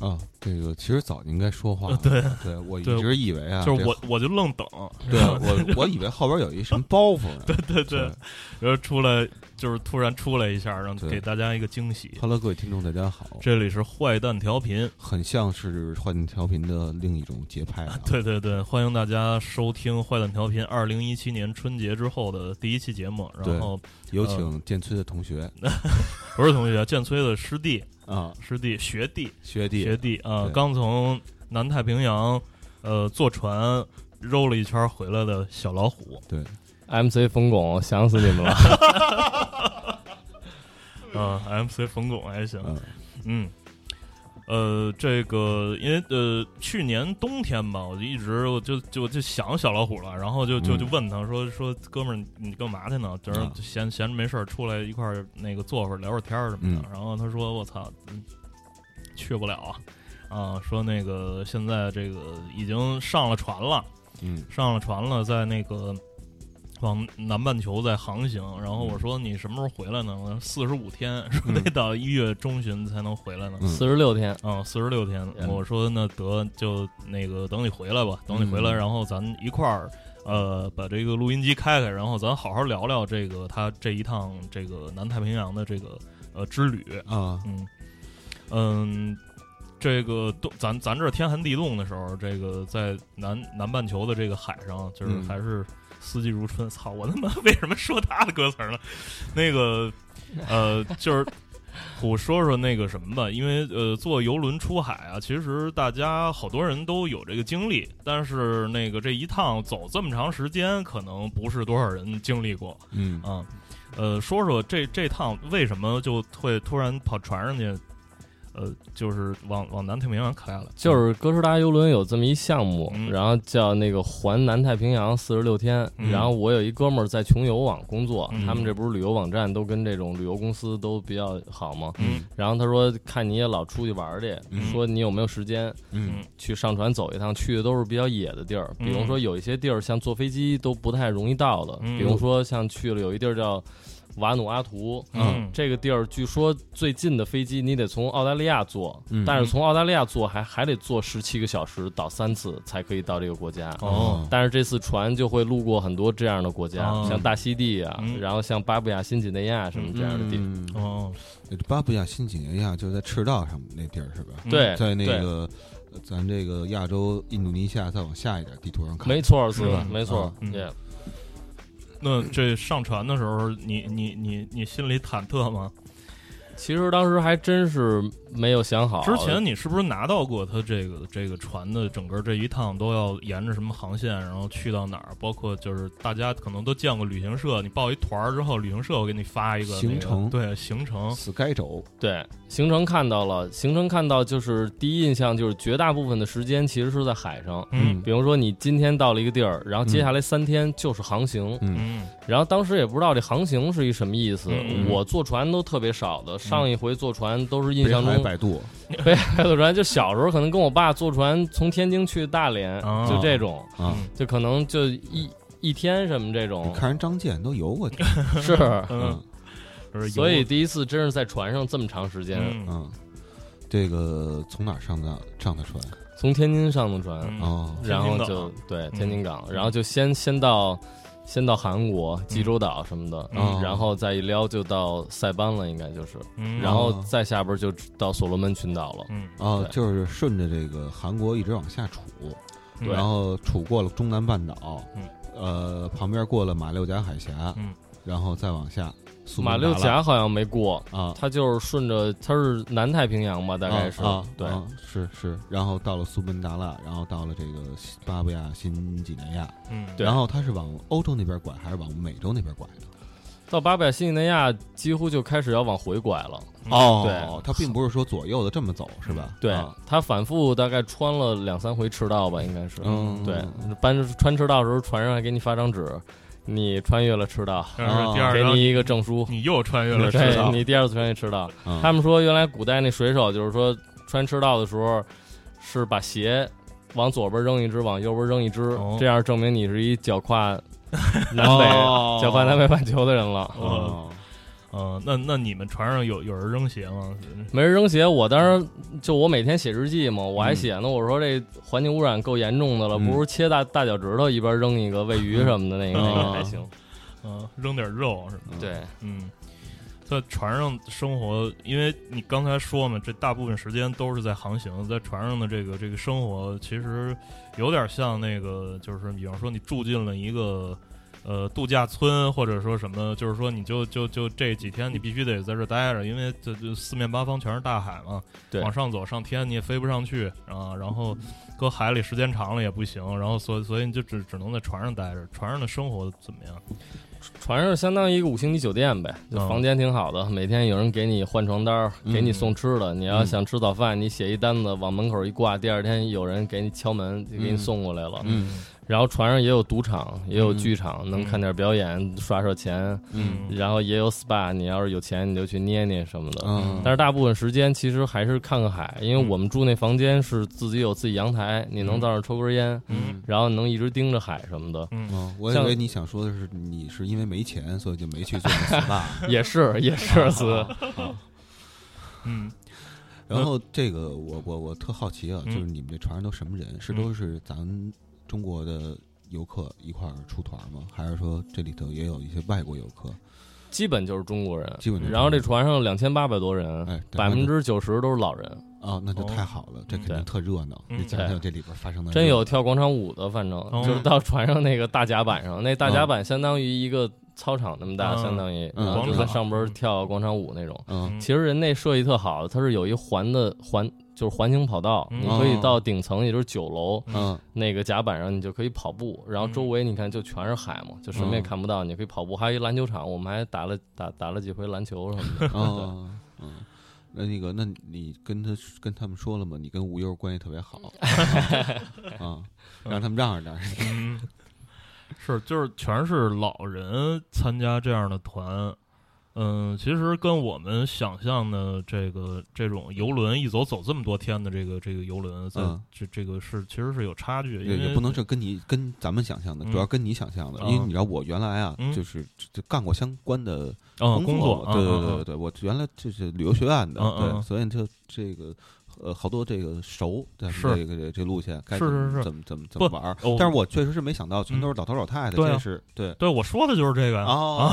啊，这个其实早就应该说话了。对，对我一直以为啊，就是我我就愣等，对我我以为后边有一什么包袱呢。对对对对，然后出来就是突然出来一下，让对给大家一个惊喜。Hello，各位听众，大家好。这里是坏蛋调频，很像是坏蛋调频的另一种节拍啊。对对对，欢迎大家收听坏蛋调频二零一七年春节之后的第一期节目。然后有请建崔的同学 不是同学，建崔的师弟、啊，师弟、学弟、学弟学弟啊，对刚从南太平洋呃坐船揉了一圈回来的小老虎。对 MC 冯巩，想死你们了。嗯，MC 冯巩还行，嗯嗯，呃，这个因为呃去年冬天吧，我就一直我就就就想小老虎了，然后就就嗯就问他说说哥们儿你干嘛去呢？就是啊闲闲着没事儿出来一块儿那个坐会儿聊会儿天儿什么的。嗯然后他说我操，嗯去不了啊。啊，说那个现在这个已经上了船了，嗯上了船了，在那个往南半球在航行。然后我说你什么时候回来呢？我说四十五天，说得到一月中旬才能回来呢。嗯四十六天，啊，四十六天。嗯我说那得就那个等你回来吧，等你回来，嗯然后咱一块儿。呃，把这个录音机开开，然后咱好好聊聊这个他这一趟这个南太平洋的这个呃之旅。啊嗯嗯，这个冻，咱咱这天寒地冻的时候，这个在南南半球的这个海上，就是嗯还是四季如春。操，我他妈 为什么说他的歌词呢？那个呃，就是。我说说那个什么吧，因为呃，坐游轮出海啊，其实大家好多人都有这个经历，但是那个这一趟走这么长时间，可能不是多少人经历过。嗯啊，呃，说说这这趟为什么就会突然跑船上去，呃，就是往往南太平洋开了，就是哥斯达游轮有这么一项目，嗯然后叫那个环南太平洋四十六天。嗯然后我有一哥们儿在穷游网工作，嗯他们这不是旅游网站都跟这种旅游公司都比较好吗？嗯然后他说看你也老出去玩去，嗯说你有没有时间嗯去上船走一趟？去的都是比较野的地儿，比如说有一些地儿像坐飞机都不太容易到的，嗯比如说像去了有一地儿叫瓦努阿图，嗯。这个地儿据说最近的飞机你得从澳大利亚坐，嗯。但是从澳大利亚坐还还得坐十七个小时，倒三次才可以到这个国家。哦。但是这次船就会路过很多这样的国家，哦。像大溪地啊，嗯。然后像巴布亚新几内亚什么这样的地方。嗯。哦，巴布亚新几内亚就在赤道上那地儿是吧？嗯。对，在那个呃咱这个亚洲印度尼西亚再往下一点地图上看，没错，是吧？没错对。那这上船的时候，你你你你心里忐忑吗？其实当时还真是没有想好。之前你是不是拿到过他这个这个船的整个这一趟都要沿着什么航线，然后去到哪儿？包括就是大家可能都见过旅行社，你报一团儿之后，旅行社会给你发一个那个行程对行程，死该走，对行程看到了，行程看到就是第一印象就是绝大部分的时间其实是在海上。嗯比如说你今天到了一个地儿，然后接下来三天就是航行，嗯嗯然后当时也不知道这航行是一什么意思。嗯我坐船都特别少的，上一回坐船都是印象中海百度，北海坐船，就小时候可能跟我爸坐船从天津去大连，哦就这种，啊，就可能就一一天什么这你种，看人张健都游过去 是。嗯，就是有所以第一次真是在船上这么长时间，嗯嗯，这个从哪儿上的上的船？从天津上的船，嗯哦，然后天津港就对嗯天津港，然后就先先到先到韩国济州岛什么的，嗯。然后再一撩就到塞班了，应该就是，嗯。然后再下边就到所罗门群岛了。嗯。哦，就是顺着这个韩国一直往下杵，对。然后杵过了中南半岛，嗯。呃，旁边过了马六甲海峡，嗯。然后再往下，马六甲好像没过，啊，它就是顺着它是南太平洋吧，大概是啊啊对啊是是，然后到了苏门答腊，然后到了这个西巴布亚新几内亚，嗯对然后它是往欧洲那边拐，还是往美洲那边拐的？到巴布亚新几内亚几乎就开始要往回拐了。哦对它并不是说左右的这么走，是吧？对啊，它反复大概穿了两三回赤道吧，应该是。嗯对，搬穿赤道的时候，船上还给你发张纸，你穿越了赤道，给你一个证书。你又穿越了赤对道，你第二次穿越赤道。嗯他们说，原来古代那水手就是说穿赤道的时候，是把鞋往左边扔一只，往右边扔一只，哦这样证明你是一脚跨南北、哦脚跨南北半球的人了。哦，呃，那那你们船上有有人扔鞋吗？没人扔鞋，我当时就我每天写日记嘛，我还写呢。我说这环境污染够严重的了，嗯不如切大大脚趾头一边扔一个喂鱼什么的，那个那个还行。嗯、扔点肉什么的？对，嗯，在船上生活，因为你刚才说嘛，这大部分时间都是在航行，在船上的这个这个生活，其实有点像那个，就是比方说你住进了一个。呃，度假村或者说什么，就是说你就就就这几天你必须得在这待着，因为这就四面八方全是大海嘛，对往上走上天你也飞不上去啊，然后搁海里时间长了也不行，然后所以所以你就只只能在船上待着。船上的生活怎么样？船上相当于一个五星级酒店呗，就嗯房间挺好的，每天有人给你换床单，给你嗯送吃的。你要想吃早饭，你写一单子往门口一挂，第二天有人给你敲门，就给你送过来了。嗯然后船上也有赌场，也有嗯。剧场，能看点表演，刷刷钱。嗯。然后也有 SPA，你要是有钱你就去捏捏什么的。嗯，但是大部分时间其实还是看看海，因为我们住那房间是自己有自己阳台，你能嗯。在那抽根烟，嗯。然后能一直盯着海什么的。嗯。哦，我以像为你想说的是你是因为没钱，所以就没去做那 SPA。也是也是是，嗯。然后这个我我我特好奇啊，嗯。就是你们这船上都什么人？是嗯。都是咱中国的游客一块儿出团吗？还是说这里头也有一些外国游客？基本就是中国人。基本就是然后这船上两千八百多人，哎，对百分之九十都是老人，哦，那就太好了，这肯定特热闹。嗯。你讲讲这里边发生的真有跳广场舞的，反正哦。就是到船上那个大甲板上，那大甲板相当于一个操场那么大，嗯相当于，嗯。然后就在上边跳广场舞那种。嗯。其实人那设计特好，它是有一环的环，就是环形跑道，嗯你可以到顶层，也就是九楼嗯那个甲板上，你就可以跑步。然后周围你看就全是海嘛，就什么也嗯看不到，你可以跑步。还有一篮球场，我们还打了打打了几回篮球什么的。哦嗯。那那个，那你跟他跟他们说了吗？你跟吴优关系特别好 啊，让他们让着点。嗯，是就是全是老人参加这样的团。嗯，其实跟我们想象的这个这种游轮一走走这么多天的这个这个游轮，在嗯。这这个是其实是有差距，因为也也不能是跟你跟咱们想象的，嗯主要跟你想象的，嗯因为你知道我原来啊，嗯。就是就干过相关的嗯工作，对对嗯对对对，我原来就是旅游学院的，嗯嗯嗯。对，所以就这个呃好多这个熟，咱们这个这这路线该是怎么是是怎么怎么怎么玩儿哦，但是我确实是没想到全都是老头老太太，对是对对我说的就是这个呀哦，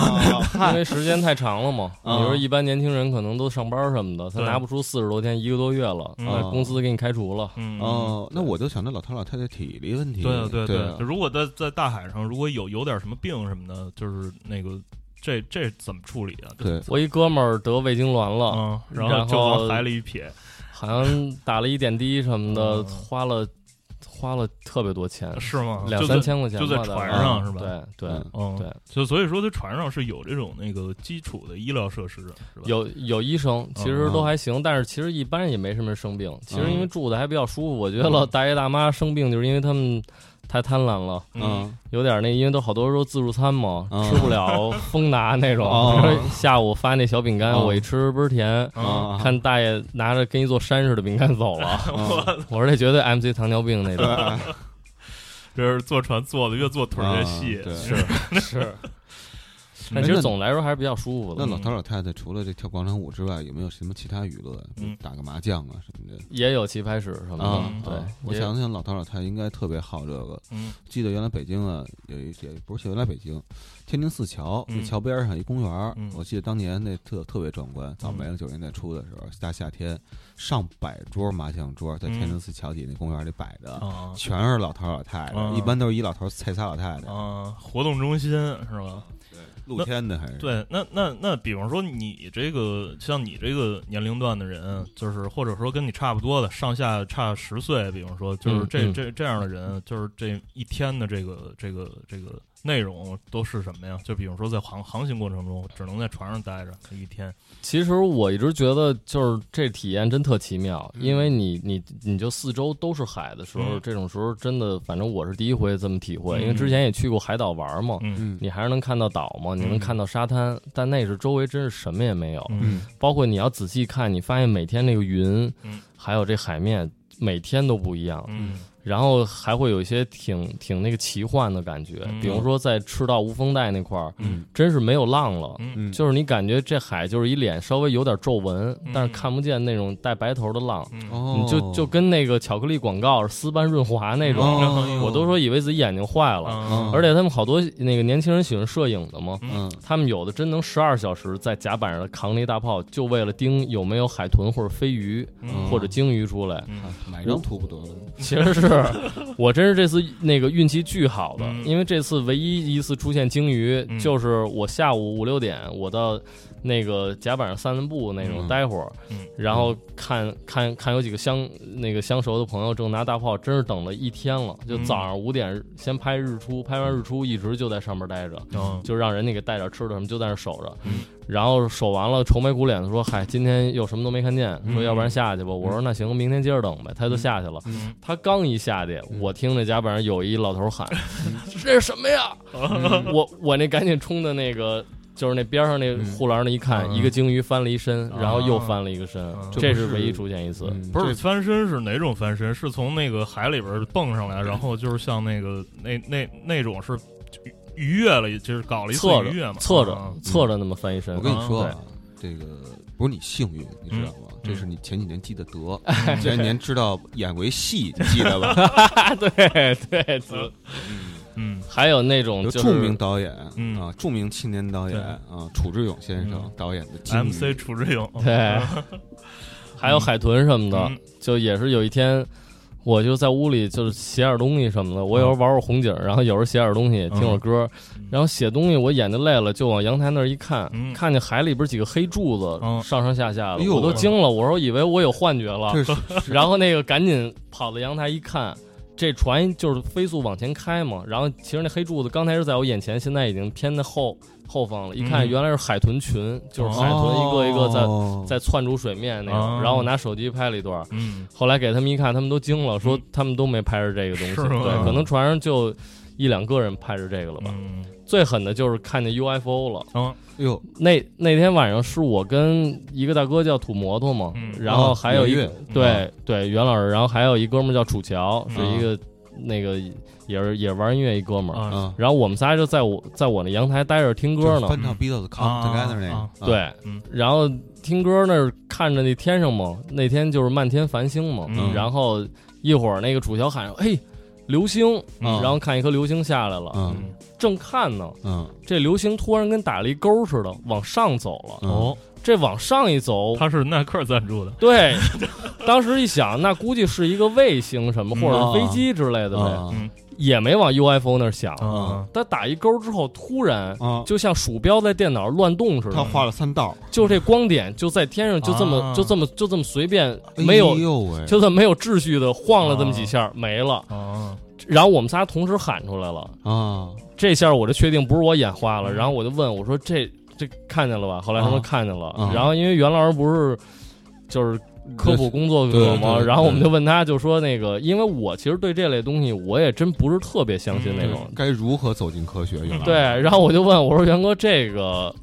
因为时间太长了嘛，你啊说一般年轻人可能都上班什么的，他拿不出四十多天，一个多月了，公司给你开除了。嗯哦，那我就想着老头老太太体力问题，对啊对对对，如果在在大海上，如果有有点什么病什么的，就是那个这这怎么处理啊？对我一哥们儿得胃痉挛了，然后就往海里一撇，好像打了一点滴什么的，嗯花了花了特别多钱，是吗？两三千块钱就在船上是吧？对对对，就所以说，在船上是有这种那个基础的医疗设施的，是吧？有有医生，其实都还行，但是其实一般也没什么人生病。其实因为住的还比较舒服，我觉得老大爷大妈生病就是因为他们太贪婪了，嗯。有点那，因为都好多时候自助餐嘛，嗯。吃不了丰达那种。哦比如说下午发那小饼干，哦我一吃倍儿甜。看大爷拿着跟一座山似的饼干走了，我我说这绝对 MC 糖尿病那种。这是坐船坐的越坐腿越细是。是，但其实总的来说还是比较舒服的。那老头老太太除了这跳广场舞之外，有没有什么其他娱乐？嗯打个麻将啊什么的也有棋牌室什么啊的，？对啊，我想想，老头老太太应该特别好这个。嗯记得原来北京啊，有一也不是原来北京，天津四桥嗯那桥边上一公园我记得当年那特特别壮观。早没了九十年代初的时候，大夏天，上百桌麻将桌在天津四桥底那公园里摆着，啊全是老头老太太，啊一般都是一老头菜仨老太太，啊，活动中心是吧？露天的还是？对，那那那，比方说你这个像你这个年龄段的人，就是或者说跟你差不多的，上下差十岁，比方说就是这、嗯嗯。这这样的人，就是这一天的这个这个这个内容都是什么呀？就比如说在航航行过程中，只能在船上待着一天，其实我一直觉得，就是这体验真特奇妙，嗯因为你你你就四周都是海的时候，嗯这种时候真的，反正我是第一回这么体会，嗯因为之前也去过海岛玩嘛，你还是能看到岛嘛，你能嗯看到沙滩，但那是周围真是什么也没有，嗯包括你要仔细看，你发现每天那个云，嗯还有这海面，每天都不一样。嗯然后还会有一些挺挺那个奇幻的感觉，嗯。比如说在赤道无风带那块儿，嗯。真是没有浪了。就是你感觉这海就是一脸稍微有点皱纹，嗯。但是看不见那种带白头的浪，嗯。哦，你就就跟那个巧克力广告丝般润滑那种，哦。我都说以为自己眼睛坏了。嗯。而且他们好多那个年轻人喜欢摄影的嘛，嗯。他们有的真能十二小时在甲板上扛那一大炮，就为了盯有没有海豚或者飞鱼嗯。或者鲸鱼出来。嗯买张图不得了？其实是 我真是这次那个运气巨好的，嗯。因为这次唯一一次出现鲸鱼，嗯。就是我下午五六点我到那个甲板上散散步那种嗯待会儿，嗯然后看看看有几个相那个相熟的朋友正拿大炮，真是等了一天了，就嗯早上五点先拍日出，拍完日出一直就在上面待着。嗯就让人家给带点吃的什么，就在那守着。嗯然后守完了，愁眉苦脸的说：“嗨，今天又什么都没看见，嗯说要不然下去吧。我说：“那行，明天接着等呗。”他就下去了。嗯他刚一下去，嗯我听那甲板上有一老头喊：“ 这是什么呀？” 我我那赶紧冲的那个。就是那边上那护栏那一看，嗯一个鲸鱼翻了一身，啊然后又翻了一个身，嗯这是唯一出现一次。嗯不是这翻身是哪种翻身？是从那个海里边蹦上来，然后就是像那个那那那种是逾越了，就是搞了一次侧着逾越嘛，侧着啊侧着那么翻一身我。跟你说啊，这个不是你幸运，你知道吗？嗯这是你前几年积的德。你前几年知道演过一戏，你记得吧？对 对，嗯。还有那种就是著名导演嗯。啊，著名青年导演啊，楚志勇先生嗯。导演的《MC 楚志勇，对，还有海豚什么的，嗯。就也是有一天，我就在屋里就是写点东西什么的。我有时候玩会儿红警，然后有时候写点东西，听会儿歌，然后写东西我眼睛累了，就往阳台那儿一看，嗯。看见海里边几个黑柱子嗯。上上下下的，我都惊了。我说以为我有幻觉了，然后那个赶紧跑到阳台一看。这船就是飞速往前开嘛，然后其实那黑柱子刚才是在我眼前，现在已经偏在后后方了。一看嗯。原来是海豚群，就是海豚一个一个在哦。在窜出水面那哦。种，然后我拿手机拍了一段，嗯。后来给他们一看，他们都惊了，说嗯。他们都没拍着这个东西，对，可能船上就一两个人拍着这个了吧。嗯最狠的就是看见 UFO 了，嗯哟，那那天晚上是我跟一个大哥叫土摩托嘛，嗯然后还有一对对袁老师，然后还有一哥们儿叫楚乔，是嗯一个、那个也是也是玩音乐一哥们儿。啊啊，然后我们仨就在我在我那阳台待着听歌呢，翻唱 Beatles Come 啊 Together 那啊个，对，嗯。然后听歌那儿看着那天上嘛，那天就是漫天繁星嘛，嗯。然后一会儿那个楚乔喊：“嘿，流星！”嗯。然后看一颗流星下来了，嗯。正看呢，嗯。这流星突然跟打了一勾似的往上走了。嗯。哦，这往上一走，它是耐克赞助的，对，当时一想，那估计是一个卫星什么，嗯。或者是飞机之类的呗，啊嗯也没往 UFO 那儿想。啊他打一勾之后，突然啊，就像鼠标在电脑乱动似的，他画了三道，就这光点就在天上，就这么、啊就这么就这么随便，没有、哎呦喂，就这么没有秩序的晃了这么几下、没了。啊然后我们仨同时喊出来了，啊，这下我就确定不是我眼花了。嗯然后我就问我说这这看见了吧？后来他们啊看见了。啊然后因为袁老师不是就是。科普工作者嘛，然后我们就问他，就说那个，因为我其实对这类东西，我也真不是特别相信那种，该如何走进科学？对，然后我就问我说：“袁哥，这个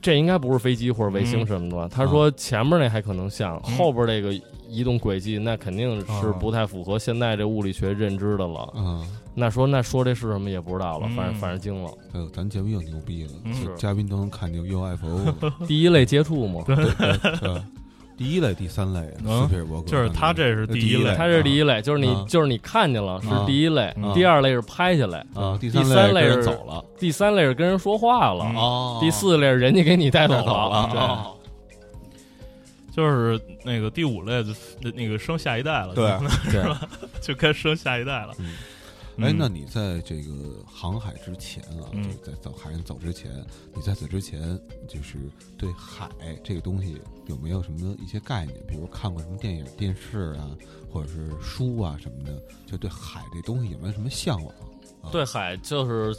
这应该不是飞机或者卫星什么的吧？”他说：“前面那还可能像，嗯。后边这个移动轨迹那肯定是啊不太符合现在这物理学认知的了。嗯，那说那说这是什么也不知道了，反正嗯反正惊了。哎呦，咱节目又牛逼了，嘉宾都能看见 UFO，了。第一类接触嘛，对对，第一类、第三类，嗯斯皮尔伯格就是他这是第第一类他这是第一类，就是你啊。就是你看见了是啊。第一类。啊，第二类是拍下来，啊，第第三类是走了，第三类是跟人说话了，第四类是人家给你带走了。对哦就是那个第五类的那个生下一代了，对，是吧，就该生下一代了。哎，那你在这个航海之前啊，嗯。就在走海上走之前，你在此之前，就是对海这个东西有没有什么一些概念？比如看过什么电影、电视啊，或者是书啊什么的，就对海这东西有没有什么向往？啊？对海就是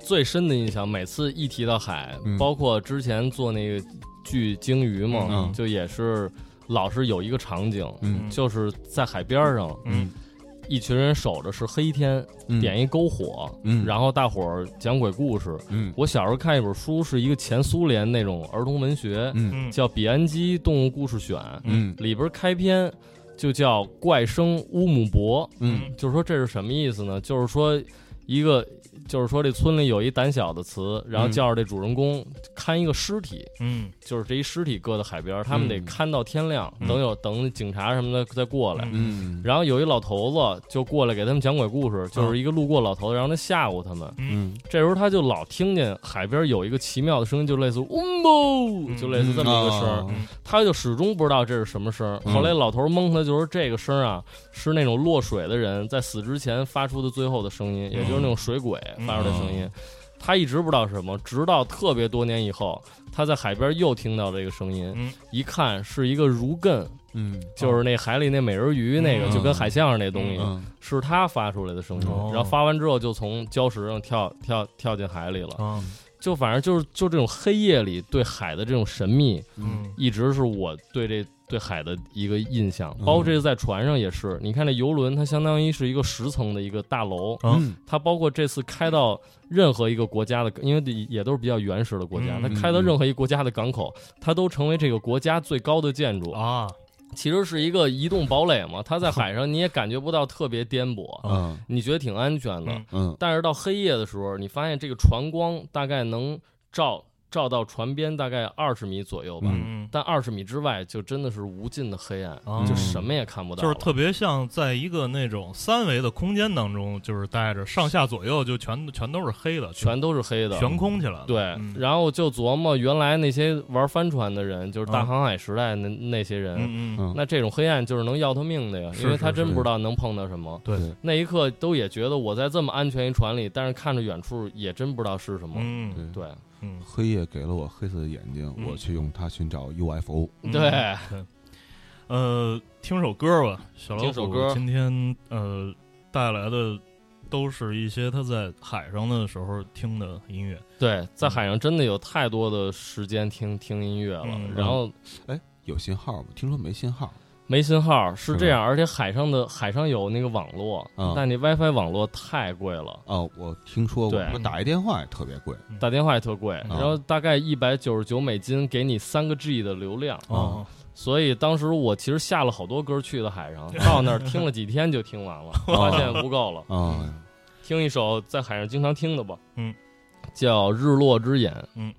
最深的印象，每次一提到海，嗯。包括之前做那个剧《鲸鱼》嘛，嗯。就也是老是有一个场景，嗯。就是在海边上，嗯一群人守着是黑天，嗯点一篝火，嗯然后大伙儿讲鬼故事。嗯我小时候看一本书，是一个前苏联那种儿童文学，叫《比安基动物故事选》，嗯里边开篇就叫怪声乌姆博。嗯就是说这是什么意思呢？就是说一个，就是说这村里有一胆小的词，然后嗯。叫着这主人公看一个尸体，嗯。就是这一尸体搁在海边，他们得嗯。看到天亮，嗯等有等警察什么的再过来。嗯。然后有一老头子就过来给他们讲鬼故事，就是一个路过老头子，让他吓唬他们。嗯。这时候他就老听见海边有一个奇妙的声音，就类似“嗡嘣”，嗯。就类似这么一个声他就始终不知道这是什么声后来老头儿蒙他，就说这个声儿啊是那种落水的人在死之前发出的最后的声音，也就是那种水鬼发出的声音。他一直不知道是什么，直到特别多年以后，他在海边又听到这个声音，嗯一看是一个如艮，嗯就是那海里那美人鱼那个，嗯就跟海象上那东西，嗯是他发出来的声音。哦然后发完之后就从礁石上跳跳跳进海里了。啊就反正就是就这种黑夜里对海的这种神秘，嗯一直是我对这对海的一个印象，嗯包括这次在船上也是。你看这游轮，它相当于是一个十层的一个大楼，啊嗯它包括这次开到任何一个国家的，因为也都是比较原始的国家，嗯它开到任何一个国家的港口，它都成为这个国家最高的建筑。啊其实是一个移动堡垒嘛，它在海上你也感觉不到特别颠簸，嗯你觉得挺安全的。嗯嗯但是到黑夜的时候，你发现这个船光大概能照照到船边大概二十米左右吧，但二十米之外就真的是无尽的黑暗，啊就什么也看不到。就是特别像在一个那种三维的空间当中，就是待着，上下左右就全全都是黑的，全都是黑的，悬空起来了。对，嗯。然后就琢磨原来那些玩帆船的人，就是大嗯。航海时代那、那些人，嗯嗯，嗯，那这种黑暗就是能要他命的呀，因为他真不知道能碰到什么。对。对。那一刻都也觉得我在这么安全一船里，但是看着远处也真不知道是什么。嗯。对。对嗯黑夜给了我黑色的眼睛，嗯我去用它寻找 UFO。嗯对，呃，听首歌吧，小老虎听首歌今天呃带来的都是一些他在海上的时候听的音乐。对，在海上真的有太多的时间听听音乐了，嗯然后哎，有信号吗？听说没信号。没信号是是这样，而且海上的海上有那个网络，嗯但那 WiFi 网络太贵了。哦，我听说过，对说打一电话也特别贵。打电话也特贵，嗯然后大概一百九十九美金给你三个 G 的流量，哦，所以当时我其实下了好多歌去的海上，到那儿听了几天就听完了，发现不够了。啊，听一首在海上经常听的吧，嗯，叫《日落之眼》。嗯。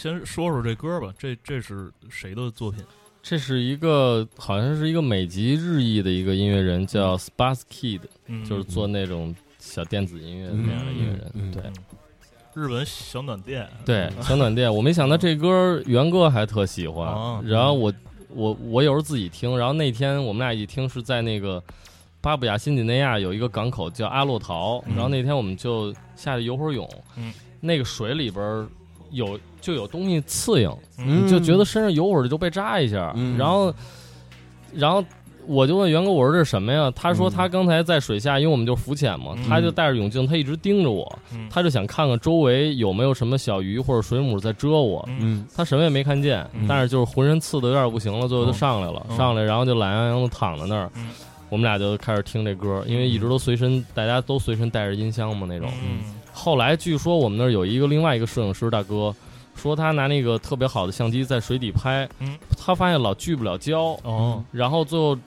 先说说这歌吧，这这是谁的作品？这是一个好像是一个美籍日裔的一个音乐人，叫 Sparks Kid，、嗯，就是做那种小电子音乐的那样的音乐人。对嗯。日本小暖店。对，小暖店，我没想到这歌原哥还特喜欢，哦。然后我我我有时候自己听，然后那天我们俩一起听是在那个巴布亚新几内亚有一个港口叫阿洛陶，嗯。然后那天我们就下去游会儿泳，嗯。那个水里边儿有就有东西刺痒，嗯就觉得身上有会儿就被扎一下，嗯然后然后。我就问袁哥，我说这是什么呀？他说嗯他刚才在水下，因为我们就浮潜嘛，嗯他就戴着泳镜，他一直盯着我，嗯他就想看看周围有没有什么小鱼或者水母在蛰我。他什么也没看见，嗯但是就是浑身刺的有点不行了，最后就上来了，嗯上来然后就懒洋洋的躺在那儿。嗯我们俩就开始听这歌，因为一直都随身，大家都随身带着音箱嘛那种。嗯后来据说我们那儿有一个另外一个摄影师大哥，说他拿那个特别好的相机在水底拍，嗯。他发现老聚不了焦，哦。然后最后。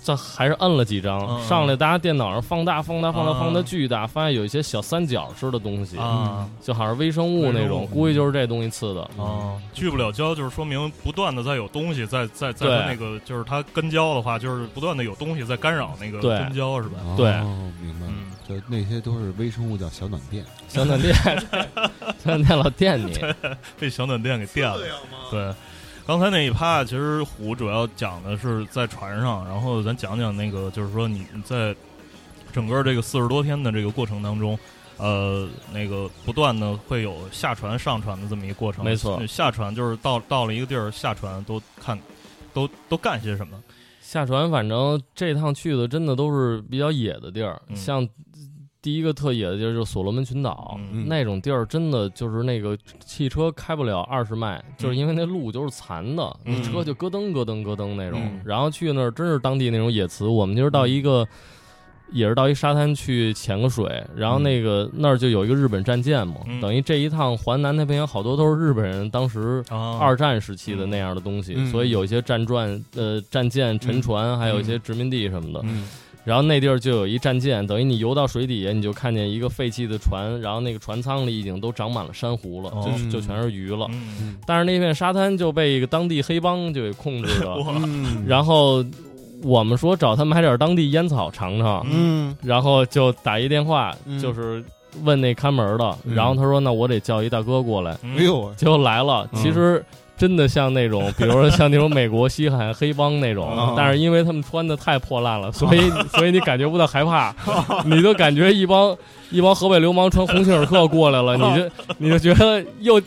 这还是摁了几张，嗯上来大家电脑上放大、放大、放大、啊放大巨大，发现有一些小三角似的东西，啊。就好像微生物那种，估计就是这东西刺的。啊，聚不了焦，就是说明不断的在有东西在在在那个，就是它跟焦的话，就是不断的有东西在干扰那个对。跟焦，是吧？对。哦，明白嗯，就那些都是微生物叫小暖电，小暖电，小暖电老电你，被小暖电给电了。对，刚才那一趴其实虎主要讲的是在船上，然后咱讲讲那个，就是说你你在整个这个四十多天的这个过程当中。呃，那个不断的会有下船、上船的这么一个过程。没错下船就是到到了一个地儿，下船都看，都都干些什么？下船，反正这趟去的真的都是比较野的地儿，嗯。像第一个特野的地儿就是所罗门群岛，嗯。那种地儿真的就是那个汽车开不了二十迈，就是因为那路就是残的，车就咯噔咯噔咯噔那种。嗯。然后去那儿真是当地那种野祠，我们就是到一个。也是到一沙滩去潜个水，然后那个、那儿就有一个日本战舰嘛，嗯。等于这一趟环南太平洋好多都是日本人当时啊。二战时期的那样的东西，嗯。所以有一些战船、呃战舰、沉船，还有一些殖民地什么的。嗯。然后那地儿就有一战舰，等于你游到水底下，你就看见一个废弃的船，然后那个船舱里已经都长满了珊瑚了，哦。就就全是鱼了。嗯，但是那片沙滩就被一个当地黑帮就给控制了，然后我们说找他买点当地烟草尝尝，嗯。然后就打一电话，嗯。就是问那看门的，嗯。然后他说那我得叫一大哥过来，嗯。哎呦，结果来了，嗯。其实真的像那种，比如说像那种美国西海岸黑帮那种嗯，但是因为他们穿的太破烂了，所以所以你感觉不到害怕，你就感觉一帮一帮河北流氓穿鸿星尔克过来了，你就你就觉得又。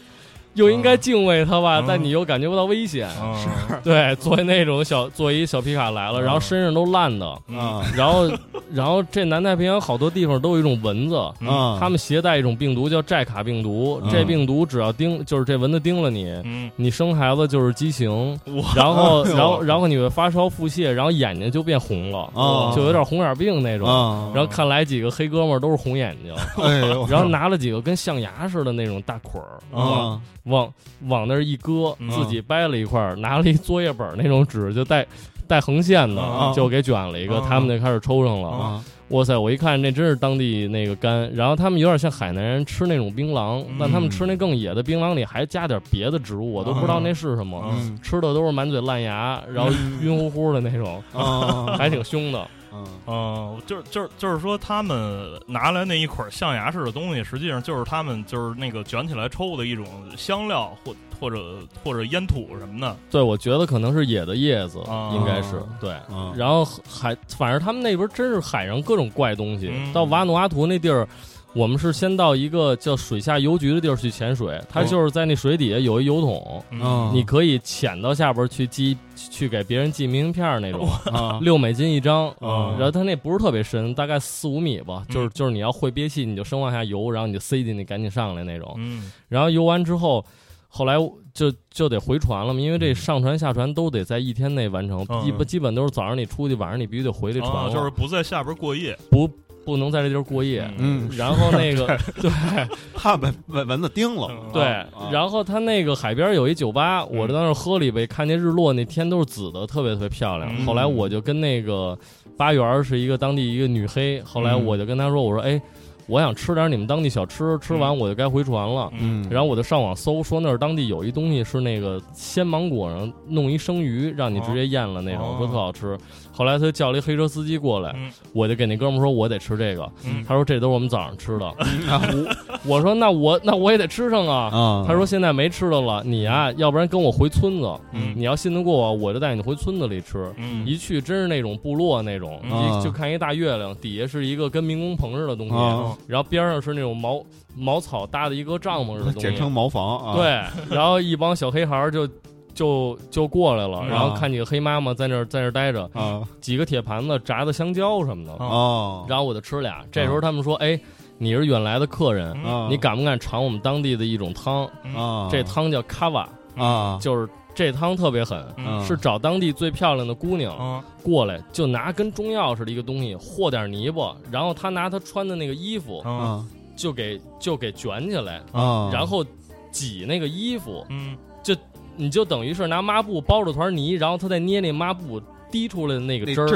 又应该敬畏他吧，嗯。但你又感觉不到危险。是。对，作为那种小，作为一小皮卡来了，嗯。然后身上都烂的，啊然后，然后这南太平洋好多地方都有一种蚊子，啊，他们携带一种病毒叫寨卡病毒，嗯。这病毒只要叮，就是这蚊子叮了你，嗯，你生孩子就是畸形，然后，然后，然后你会发烧、腹泻，然后眼睛就变红了，啊就有点红眼病那种。啊，然后看来几个黑哥们儿都是红眼睛，哎，然后拿了几个跟象牙似的那种大捆儿，啊往往那儿一搁，嗯自己掰了一块儿，拿了一作业本儿那种纸，就带带横线的，啊就给卷了一个，啊他们就开始抽上了。啊哇塞！我一看，那真是当地那个干，然后他们有点像海南人吃那种槟榔，嗯但他们吃那更野的槟榔里还加点别的植物，我都不知道那是什么。嗯吃的都是满嘴烂牙，然后晕乎乎的那种，啊，还挺凶的。嗯哦，就是就是就是说，他们拿来那一捆象牙似的东西，实际上就是他们就是那个卷起来抽的一种香料，或或者或者烟土什么的。对，我觉得可能是野的叶子，啊应该是对。啊，然后海，反正他们那边真是海上各种怪东西。嗯到瓦努阿图那地儿，我们是先到一个叫水下邮局的地儿去潜水，它哦。就是在那水底下有一油桶，啊你可以潜到下边去寄，去给别人寄明信片那种，啊。六美金一张。啊然后它那不是特别深，大概四五米吧，就是嗯就是你要会憋气，你就生往下游，然后你就塞进去，赶紧上来那种。嗯。然后游完之后，后来就就得回船了嘛，因为这上船下船都得在一天内完成，嗯。基本基本都是早上你出去，晚上你必须得回这船。就是不在下边过夜。不不能在这地儿过夜。嗯，然后那个 对。怕被蚊蚊子叮了，嗯。对啊，然后他那个海边有一酒吧，我在那儿喝了一杯，看见日落那天都是紫的，特别特别漂亮。嗯。后来我就跟那个八元是一个当地一个女黑，后来嗯我就跟她说，我说哎。我想吃点你们当地小吃，吃完我就该回船了。嗯，然后我就上网搜，说那儿当地有一东西是那个鲜芒果上弄一生鱼，让你直接咽了那种，哦说特好吃。后来他就叫了一黑车司机过来，嗯我就给那哥们儿说，我得吃这个。嗯他说这都是我们早上吃的。我 我说那我那我也得吃上啊。啊，他说现在没吃的了，你啊，要不然跟我回村子。嗯你要信得过我，我就带你回村子里吃。嗯一去真是那种部落那种，就看一大月亮，底下是一个跟民工棚似的东西，啊然后边上是那种茅茅草搭的一个帐篷似的东西，简称茅房啊，，对，然后一帮小黑孩儿就就就过来了，嗯然后看几个黑妈妈在那儿在那儿待着，啊。几个铁盘子炸的香蕉什么的，哦，然后我就吃俩。这时候他们说：“哎，你是远来的客人，啊。你敢不敢尝我们当地的一种汤？啊。这汤叫卡瓦，啊。就是这汤特别狠。”嗯。是找当地最漂亮的姑娘啊。过来，就拿跟中药似的一个东西和点泥巴，然后他拿他穿的那个衣服就给就给卷起来，啊，然后挤那个衣服，嗯你就等于是拿抹布包着团泥，然后他再捏那抹布滴出来的那个汁儿。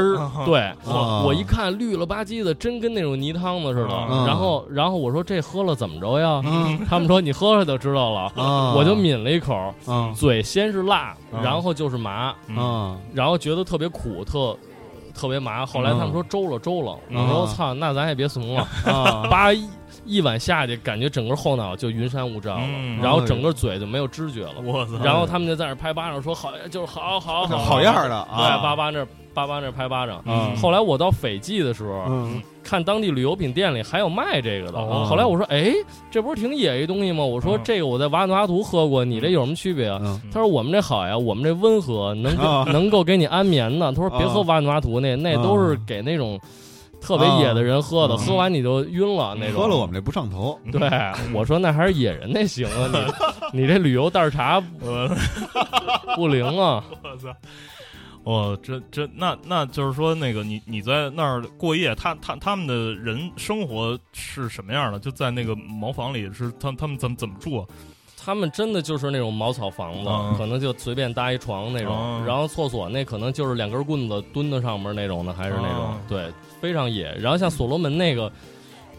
对，啊我我一看绿了吧唧的，真跟那种泥汤子似的。嗯然后，然后我说这喝了怎么着呀？嗯他们说你喝了就知道了。啊，我就抿了一口，啊嘴先是辣，嗯然后就是麻，然后觉得特别苦，特特别麻。后来他们说周了周了，嗯我说我操，那咱也别怂了，啊叭一一碗下去，感觉整个后脑就云山雾罩了，嗯然后整个嘴就没有知觉了。我操，然后他们就在那儿拍巴掌说好，就是好好好好样儿的对，啊，巴巴那儿巴巴那儿拍巴掌。嗯后来我到斐济的时候，嗯看当地旅游品店里还有卖这个的。哦后来我说，哎，这不是挺野一东西吗？我说嗯这个我在瓦努阿图喝过，你这有什么区别啊？嗯他说我们这好呀，我们这温和，能够、啊能够给你安眠呢。他说别喝啊瓦努阿图那，那都是给那种特别野的人喝的，啊喝完你就晕了那种。喝了我们这不上头，对，我说那还是野人那行啊，你 你这旅游袋茶我 不灵啊。我操！哦，这这那那就是说，那个你你在那儿过夜，他他他们的人生活是什么样的？就在那个茅房里，是他他们怎么怎么住啊？他们真的就是那种茅草房子，嗯可能就随便搭一床那种，嗯然后厕所那可能就是两根棍子蹲在上面那种的，还是那种、嗯对，非常野。然后像所罗门那个，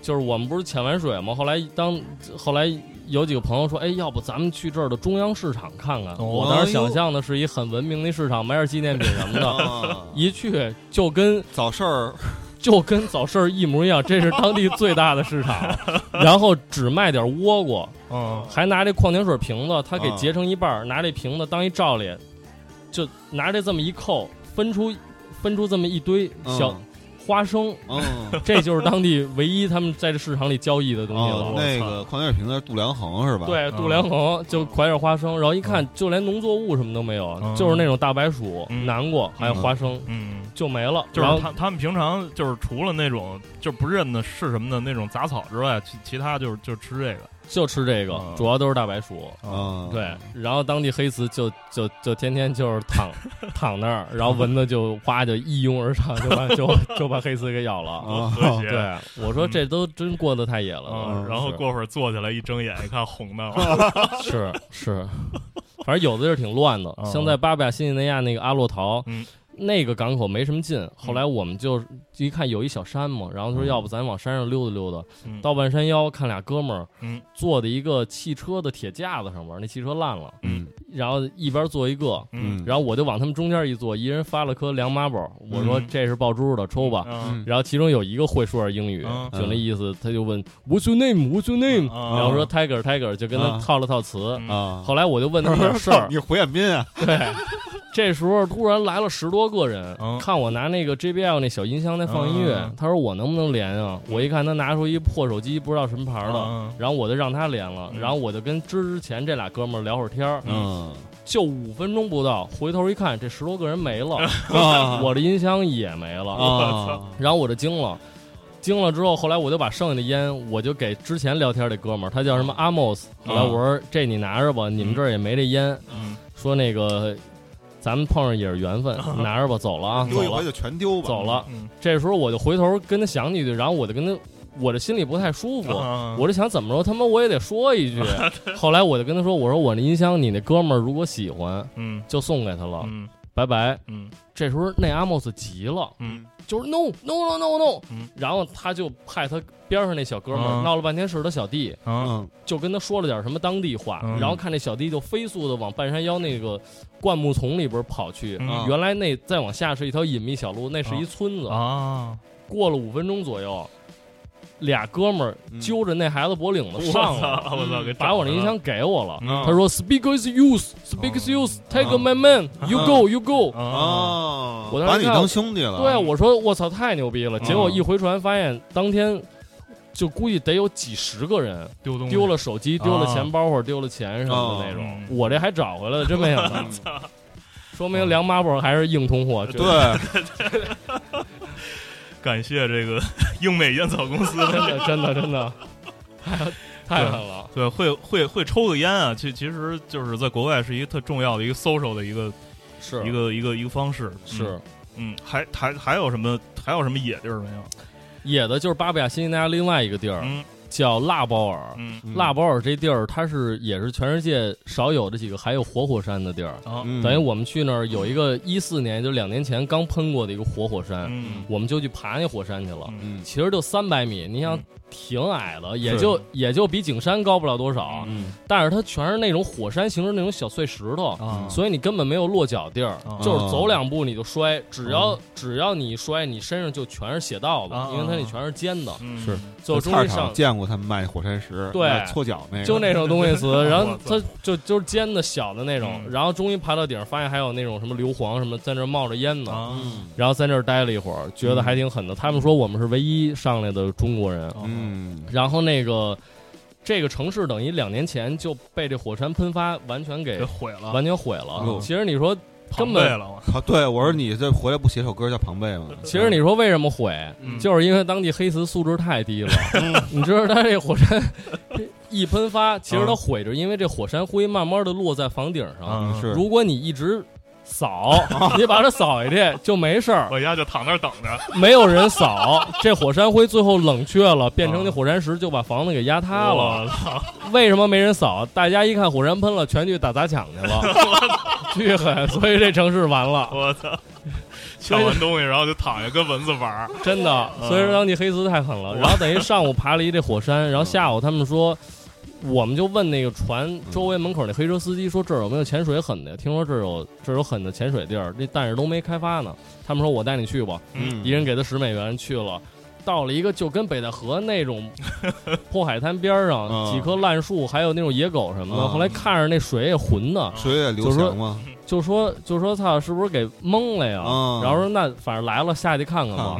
就是我们不是潜完水吗？后来当后来有几个朋友说，哎，要不咱们去这儿的中央市场看看？哦我当时想象的是一很文明的市场，买点纪念品什么的。啊一去就跟早市儿就跟早市一模一样，这是当地最大的市场，然后只卖点倭瓜，嗯。还拿这矿泉水瓶子，他给啊截成一半儿，拿这瓶子当一罩里，就拿这这么一扣，分出分出这么一堆小嗯花生，嗯 这就是当地唯一他们在这市场里交易的东西了。哦，那个矿泉水瓶子是度量衡是吧？，对，嗯度量衡就㧟点花生，然后一看就连农作物什么都没有，嗯就是那种大白薯、嗯南瓜还有花生嗯，就没了。就然后是他他们平常就是除了那种就不认得是什么的那种杂草之外，其其他就是就吃这个。就吃这个嗯，主要都是大白鼠。啊，对，然后当地黑瓷就就就天天就是躺 躺那儿，然后蚊子就哗就一拥而上，就把就就把黑瓷给咬了。啊，和谐。对，我说这都真过得太野了。嗯，然后过会儿坐起来一睁眼一看红的，是 是，反正有的地儿挺乱的，嗯。像在巴布亚新几内亚那个阿洛陶，嗯那个港口没什么劲。后来我们就一看有一小山嘛，然后他说要不咱往山上溜达溜达。嗯到半山腰看俩哥们儿，嗯坐在一个汽车的铁架子上面，那汽车烂了，嗯然后一边坐一个，嗯然后我就往他们中间一坐，一人发了颗凉麻宝，我说嗯这是爆珠的，抽吧。嗯然后其中有一个会说点英语，嗯就那意思，他就问 What's your name? What's your name? 嗯然后说 Tiger Tiger，就跟他啊套了套词。嗯啊，后来我就问他们点事儿 你，是胡彦斌啊？对，这时候突然来了十多个人，嗯看我拿那个 JBL 那小音箱在放音乐，嗯他说我能不能连啊？我一看他拿出一破手机，不知道什么牌的，嗯然后我就让他连了，嗯然后我就跟之之前这俩哥们儿聊会儿天儿，嗯就五分钟不到，回头一看，这十多个人没了，啊我的音箱也没了，啊 然后我就惊了。惊了之后，后来我就把剩下的烟，我就给之前聊天这哥们儿，他叫什么阿莫斯。后来我说这你拿着吧，你们这儿也没这烟。嗯说那个咱们碰上也是缘分，拿着吧，走了啊，走了丢一回就全丢吧，走了。嗯这时候我就回头跟他想几句，然后我就跟他，我这心里不太舒服，嗯我就想怎么着，他妈我也得说一句。后来我就跟他说，我说我那音箱，你那哥们儿如果喜欢，嗯就送给他了。嗯拜拜。嗯这时候那阿莫斯急了，嗯。就是 no no no no no，、嗯。然后他就派他边上那小哥们闹了半天是他小弟，啊嗯。就跟他说了点什么当地话，嗯。然后看那小弟就飞速的往半山腰那个灌木丛里边跑去。嗯。原来那再往下是一条隐秘小路，那是一村子。啊！过了五分钟左右，俩哥们揪着那孩子脖领子我上了。我操！给把我那音箱给我了，嗯他说：“Speak is use, speak is use, take my man, you go, you go。”啊哦，我当时把你当兄弟了，对，我说我操，太牛逼了！嗯结果一回传，发现当天就估计得有几十个人丢东西丢了手机、丢了啊钱包或者丢了钱什么的那种嗯。我这还找回来了，真没想到。说明梁妈宝还是硬通货。对，感谢这个 英美烟草公司真的真的真的，太太狠了。对，会会会抽个烟啊，其其实就是在国外是一个特重要的一个 social 的一个是一个一个一个方式。是嗯，嗯，还还还有什么还有什么野地儿没有？野的，就是巴布亚新几内亚另外一个地儿嗯叫腊包尔。腊包尔这地儿，它是也是全世界少有的几个还有活火山的地儿。等于我们去那儿有一个一四年，就两年前刚喷过的一个活火山，嗯我们就去爬那火山去了。嗯其实就三百米，你想嗯挺矮的，也就也就比景山高不了多少，嗯但是它全是那种火山形成那种小碎石头，嗯，所以你根本没有落脚地儿，嗯就是走两步你就摔，只要、哦只要你一摔，你身上就全是血道子，啊因为它那全是尖的。嗯是最后在菜场终于上见过他们卖火山石，对搓脚那个，就那种东西词，然后它就就是尖的小的那种，嗯然后终于爬到顶儿，发现还有那种什么硫磺什么在那冒着烟呢，然后在那儿待了一会儿，觉得还挺狠的。他们说我们是唯一上来的中国人，嗯然后那个这个城市等于两年前就被这火山喷发完全给给毁了，完全毁了哦。其实你说根本，庞贝了，对我说你这回来不写首歌叫庞贝吗？其实你说为什么毁，嗯就是因为当地黑瓷素质太低了。你知道它这火山一喷发，其实它毁着，因为这火山灰慢慢的落在房顶上。嗯是如果你一直扫，你把它扫下去就没事儿，我家就躺那儿等着，没有人扫，这火山灰最后冷却了，变成那火山石，就把房子给压塌了。为什么没人扫？大家一看火山喷了，全去打砸抢去了，巨狠，所以这城市完了，我操！抢完东西，然后就躺下跟蚊子玩儿。真的。嗯所以说当地黑丝太狠了。然后等于上午爬了一这火山，然后下午他们说。我们就问那个船周围门口那黑车司机说这儿有没有潜水狠的？听说这儿有这儿有狠的潜水地儿，那但是都没开发呢。他们说我带你去吧，嗯一人给他十美元去了。到了一个就跟北戴河那种 破海滩边上，嗯几棵烂树，还有那种野狗什么的。嗯后来看着那水也浑的，水也流翔吗？就说就说操，是不是给蒙了呀？嗯然后说那反正来了，下去看看吧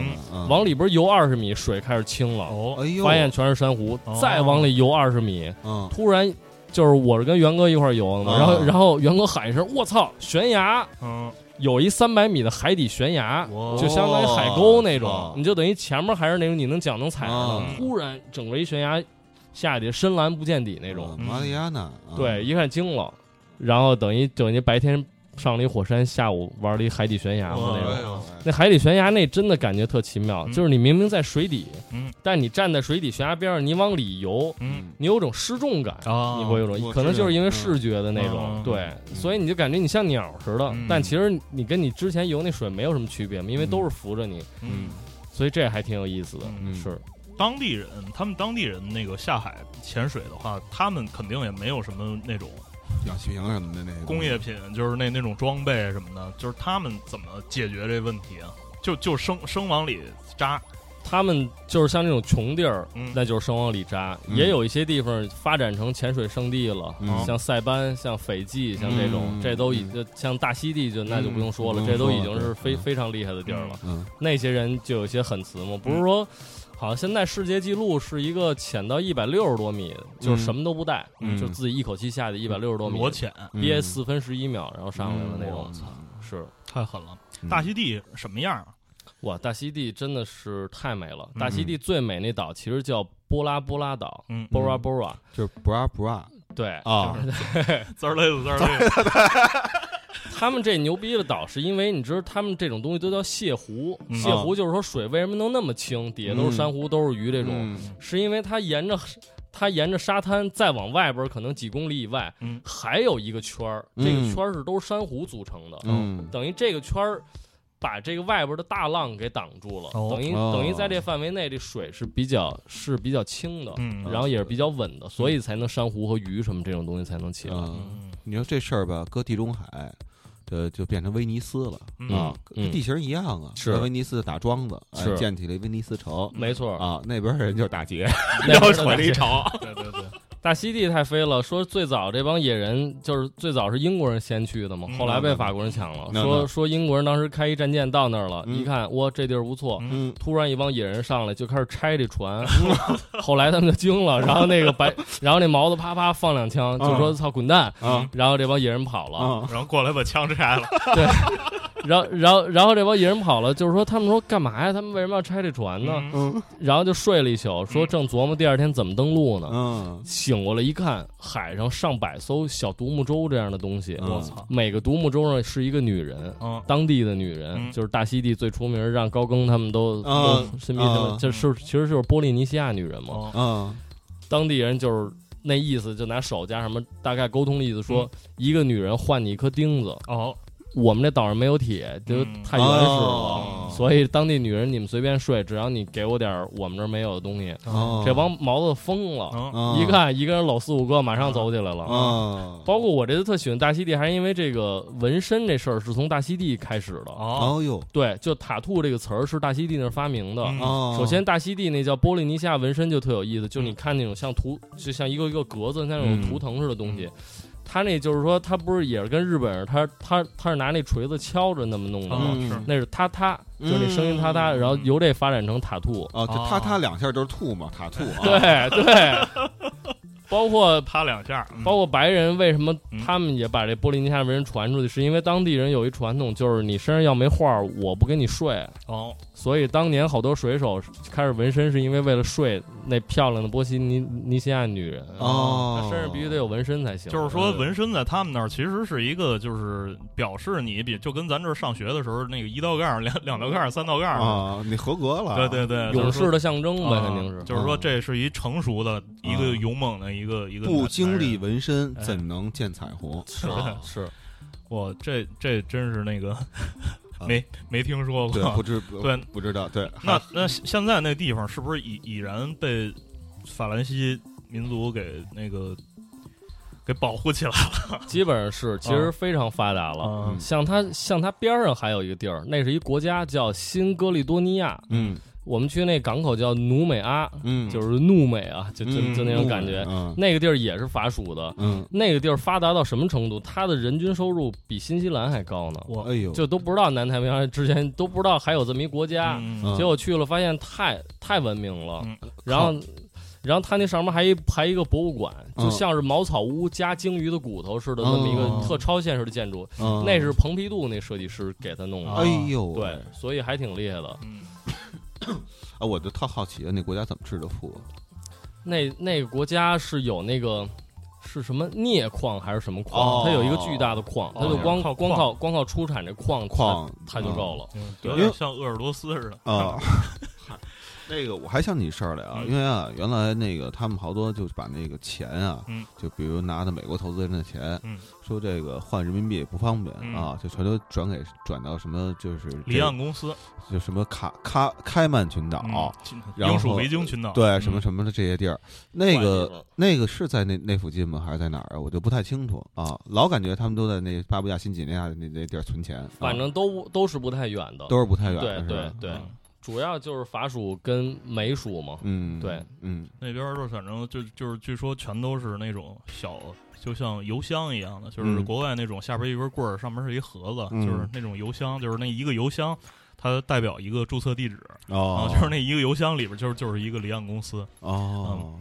往里边游二十米，水开始清了，哦哎，发现全是珊瑚。哦再往里游二十米，嗯突然就是我是跟元哥一块游的嘛，啊然后然后元哥喊一声：“我操，悬崖！”嗯，有一三百米的海底悬崖，就相当于海沟那种哦，你就等于前面还是那种你能脚能踩着哦的，突然整个一悬崖下去深蓝不见底那种，马里亚纳，对，一看惊了，然后等于等于白天上了一火山，下午玩了一海底悬崖嘛那种。那海底悬崖那真的感觉特奇妙，嗯。就是你明明在水底，嗯，但你站在水底悬崖边上，你往里游，嗯。你有种失重感。啊，你会有种，可能就是因为视觉的那种，嗯对，所以你就感觉你像鸟似的，嗯。但其实你跟你之前游那水没有什么区别嘛，因为都是浮着你，嗯，所以这还挺有意思的。嗯。是，当地人，他们当地人那个下海潜水的话，他们肯定也没有什么那种氧气瓶什么的那个工业品，就是那那种装备什么的，就是他们怎么解决这问题啊？就就生生往里扎，他们就是像这种穷地儿，嗯那就是生往里扎，嗯也有一些地方发展成潜水圣地了。嗯像塞班、像斐济、像这种，嗯这都已经像大溪地就那就不用说了，嗯这都已经是非非常厉害的地儿了。嗯那些人就有些狠词嘛，不是说。好像现在世界纪录是一个潜到一百六十多米，就是什么都不带，嗯。就自己一口气下去一百六十多米，裸潜，嗯。憋四分十一秒，然后上来了那种。嗯是。太狠了。嗯。大溪地什么样啊？哇，大溪地真的是太美了。嗯。大溪地最美那岛其实叫波拉波拉岛嗯，，Bora Bora。就是 bra bra 对，啊，滋儿累死滋儿累子，他们这牛逼的岛是因为你知道，他们这种东西都叫泻湖。嗯。泻湖就是说水为什么能那么清，底下都是珊瑚，都是鱼这种，嗯。是因为它沿着它沿着沙滩再往外边儿可能几公里以外，嗯。还有一个圈儿，这个嗯。圈儿是都是珊瑚组成的，嗯。等于这个圈儿把这个外边的大浪给挡住了，哦。等于、哦。等于在这范围内，这水是比较是比较清的，嗯。然后也是比较稳的，所以才能珊瑚和鱼什么这种东西才能起来。你说这事儿吧，搁地中海，这就变成威尼斯了嗯啊，地形一样啊，是在威尼斯打桩子，哎建起了威尼斯城没错，啊，那边人就是打劫，那边的毁 了一城，对对对，大溪地太飞了，说最早这帮野人就是最早是英国人先去的嘛，嗯后来被法国人抢了。那说说英国人当时开一战舰到那儿了，嗯。一看哇这地儿不错，嗯。突然一帮野人上来就开始拆这船，后来他们就惊了，然后那个白，然后那毛子啪啪放两枪，就说操滚蛋，啊然后这帮野人跑了，啊然后过来把枪拆了，然后然后然后这帮野人跑了，就是说他们说干嘛呀？他们为什么要拆这船呢？然后就睡了一宿，说正琢磨第二天怎么登陆呢。嗯。醒过来一看，海上上百艘小独木舟这样的东西，嗯。我操，每个独木舟上是一个女人，嗯。当地的女人，嗯。就是大溪地最出名，让高更他们都、嗯。都身边的，嗯。就是其实就是波利尼西亚女人嘛。当地人就是那意思，就拿手加什么，大概沟通的意思说，一个女人换你一颗钉子，哦，我们这岛上没有铁，就嗯。太原始了，哦。所以当地女人你们随便睡，只要你给我点我们这儿没有的东西。哦，这帮毛子疯了，一看一个人搂四五个，马上走起来了。啊，包括我这次特喜欢大溪地，还是因为这个纹身这事儿是从大溪地开始的。哦，哦哟。对，就塔兔这个词儿是大溪地那儿发明的。首先，大溪地那叫波利尼西亚纹身就特有意思，就你看那种像图，就像一个一个格子那种嗯。图腾似的东西。他那就是说，他不是也是跟日本人，他他他是拿那锤子敲着那么弄的吗？嗯是。那是他他，就是那声音他他，嗯然后由这发展成塔兔。啊，就他他两下就是吐嘛，塔吐啊，对对，包括 啪两下，嗯包括白人为什么嗯。他们也把这波利尼西亚纹身传出去，是因为当地人有一传统，就是你身上要没画儿，我不跟你睡。哦，所以当年好多水手开始纹身，是因为为了睡那漂亮的波西尼尼西亚女人。哦，他身上必须得有纹身才行。就是说纹身在他们那儿其实是一个，就是表示你比就跟咱这儿上学的时候那个一道杠、两两道杠、三道杠。啊，你合格了，对对对，勇士的象征呗，啊肯定是。就是说这是一成熟的一啊个勇猛的一个一个不经历纹身哎怎能见彩虹？是啊是，哇，这这真是那个啊没没听说对，不。知对不知道，对，那那现在那地方是不是已已然被法兰西民族给那个给保护起来了？基本上是，其实非常发达了。嗯像它像它边上还有一个地儿，那是一国家叫新格利多尼亚。嗯我们去那港口叫努美阿，嗯，就是怒美啊，就就嗯就那种感觉。嗯那个地儿也是法属的，嗯，那个地儿发达到什么程度？它的人均收入比新西兰还高呢。我哎呦，就都不知道南太平洋之前都不知道还有这么一国家，结果去了发现太太文明了。嗯然后，然后它那上面还一还一个博物馆，嗯就像是茅草屋加鲸鱼的骨头似的，那么一哦个特超现实的建筑。嗯那是蓬皮杜那设计师给他弄的，啊哎呦，对，所以还挺厉害的。嗯啊，我就特好奇啊，那国家怎么致的富啊？那那个国家是有那个是什么镍矿还是什么矿？哦它有一个巨大的矿，它就光靠光靠光靠出产这矿矿它它就够了。嗯，有点像鄂尔多斯似的啊，那个我还想起事儿来啊，嗯因为啊，原来那个他们好多就把那个钱啊，嗯就比如拿的美国投资人的钱，嗯说这个换人民币不方便、嗯啊，就全都转给转到什么就是离岸公司，就什么卡卡开曼群岛。嗯然后英属维京群岛，对，嗯什么什么的这些地儿，那个那个是在那那附近吗？还是在哪儿啊？我就不太清楚啊。老感觉他们都在那巴布亚新几内亚那那地儿存钱，啊反正都都是不太远的，都是不太远的？对对啊主要就是法属跟美属嘛。嗯，对，嗯。那边儿就反正就就是据说全都是那种小，就像邮箱一样的，就是嗯。国外那种下边一根棍儿，上面是一盒子，嗯。就是那种邮箱，就是那一个邮箱。它代表一个注册地址，然哦后，就是那一个邮箱里边就是就是一个离岸公司，哦，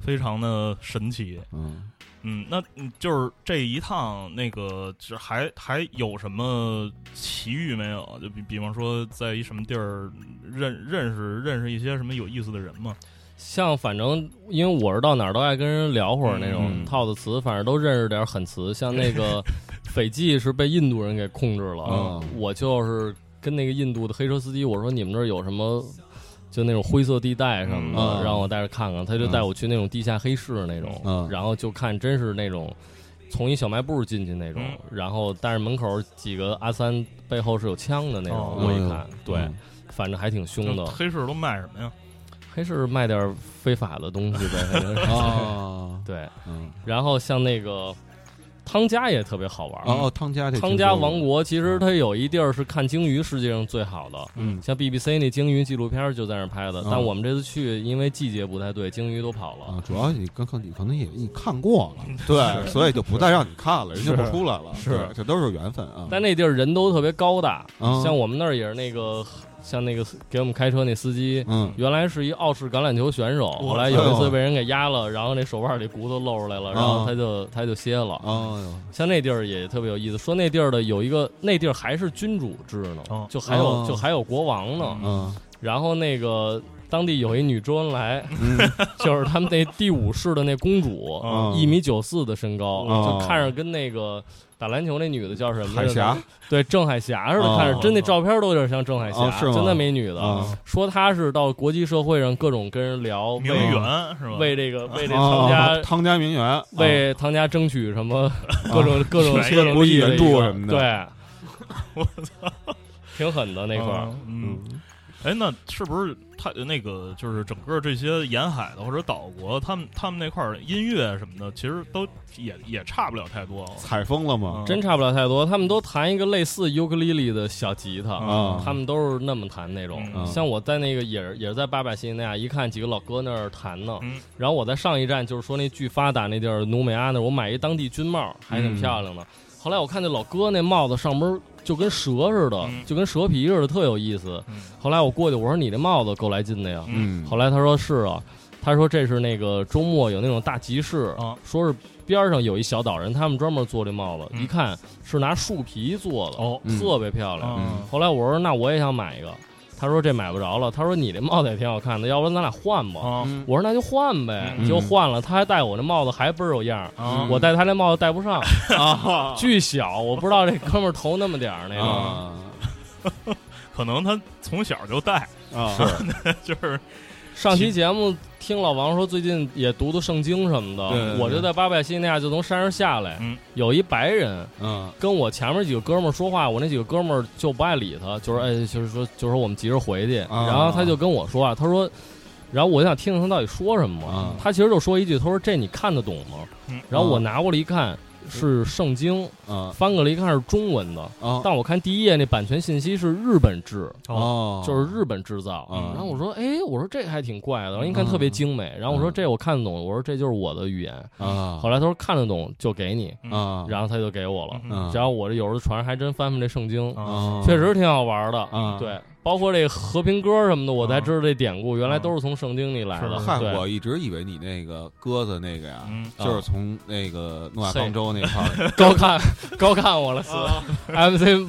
非常的神奇。嗯嗯，那嗯就是这一趟那个，就还还有什么奇遇没有？就比比方说，在一什么地儿认认识认识一些什么有意思的人吗？像反正因为我是到哪儿都爱跟人聊会儿那种嗯套的词，反正都认识点狠词。像那个 斐济是被印度人给控制了，嗯我就是跟那个印度的黑车司机我说你们这儿有什么就那种灰色地带什么的，嗯让我带着看看。他就带我去那种地下黑市那种，嗯然后就看真是那种从一小卖部进去那种，嗯然后但是门口几个阿三背后是有枪的那种。哦我一看，对，嗯反正还挺凶的。黑市都卖什么呀？黑市卖点非法的东西呗，啊，对。嗯，然后像那个汤加也特别好玩。哦，汤加这汤家听说过。王，国其实它有一地儿是看鲸鱼世界上最好的，嗯。像 BBC 那鲸鱼纪录片就在那儿拍的。嗯。但我们这次去，因为季节不太对，鲸鱼都跑了。啊，主要你刚可你可能也你看过了，对，所以就不再让你看了，人就不出来了，是。这都是缘分啊。但那地儿人都特别高大，嗯。像我们那儿也是那个，像那个给我们开车那司机，嗯。原来是一澳式橄榄球选手，后来有一次被人给压了，然后那手腕里骨头露出来了，然后他就他就歇了。哦哟，像那地儿也特别有意思，说那地儿的有一个那地儿还是君主制呢哦，就还有哦。就还有国王呢。嗯。然后那个当地有一女周恩来，嗯。就是他们那第五世的那公主，嗯。一米九四的身高，哦就看着跟那个打篮球那女的叫什么来着？海霞对，郑海霞似的，哦看着真那照片都有点像郑海霞，哦是吗？真的美女的。啊说她是到国际社会上各种跟人聊，名为媛是吧？为这个为这哦汤家。汤家名媛，为汤家争取什么各种 各种各种国际援助什么的。对，我操，挺狠的那块儿。嗯，哎，那是不是他那个就是整个这些沿海的或者岛国，他们他们那块儿音乐什么的，其实都也也差不了太多。采风了吗？嗯真差不了太多，他们都弹一个类似尤克里里的小吉他，啊他们都是那么弹那种。嗯像我在那个也是也是在八百西那亚，一看几个老哥那儿弹呢。嗯然后我在上一站就是说那巨发达那地儿努美阿那儿，我买一当地军帽，还挺漂亮的。后来我看那老哥那帽子上边就跟蛇似的，嗯。就跟蛇皮似的，特有意思。嗯。后来我过去我说你这帽子够来劲的呀。嗯，后来他说是啊，他说这是那个周末有那种大集市，啊说是边上有一小岛人，他们专门做这帽子，嗯。一看是拿树皮做的，哦。嗯。特别漂亮。嗯。后来我说那我也想买一个，他说这买不着了，他说你这帽子也挺好看的，要不然咱俩换吧。我说那就换呗，嗯就换了。他还戴我那帽子还倍儿有样儿，啊我戴他那帽子戴不上，啊巨小，我不知道这哥们儿头那么点儿那个。啊可能他从小就戴，啊就是上期节目听老王说最近也读读圣经什么的，对对对我就在巴拜西那亚就从山上下来，嗯。有一白人嗯。跟我前面几个哥们儿说话，我那几个哥们儿就不爱理他，就是哎，就是说就是说我们急着回去，啊。然后他就跟我说啊，他说，然后我就想听听他到底说什么，啊。他其实就说一句，他说这你看得懂吗？嗯。然后我拿过来一看。是圣经，啊。翻过来一看是中文的，啊但我看第一页那版权信息是日本制，哦，就是日本制造。嗯。然后我说，哎，我说这个还挺怪的，然后一看特别精美。然后我说嗯。这我看得懂，我说这就是我的语言。啊。后来他说看得懂就给你，啊，然后他就给我了。嗯。然后我这有时候船上还真翻翻这圣经，确实挺好玩的。啊对，包括这和平鸽什么的，我才啊。知道这典故原来都是从圣经里来的。我一直以为你那个鸽子那个呀，嗯。就是从那个诺亚方舟那块儿，高看高看我了，MC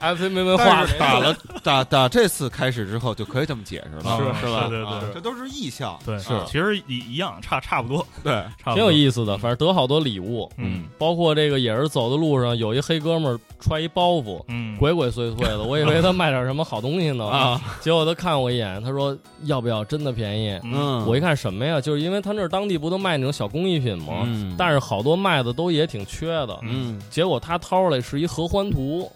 MC 没文化打了打打这次开始之后，就可以这么解释了，是是吧？对对对。啊。这都是意象，对，是。其实一一样，差差不多，对，差挺有意思的，反正得好多礼物。嗯。包括这个也是走的路上，有一黑哥们儿揣一包袱，嗯，鬼鬼祟祟的，我以为 他卖点什么好东西呢。啊，结果他看我一眼，他说要不要？真的便宜。嗯，我一看什么呀？就是因为他那儿当地不都卖那种小工艺品吗？嗯。但是好多卖的都也挺缺的。嗯，结果他掏出来是一合欢图，我哟操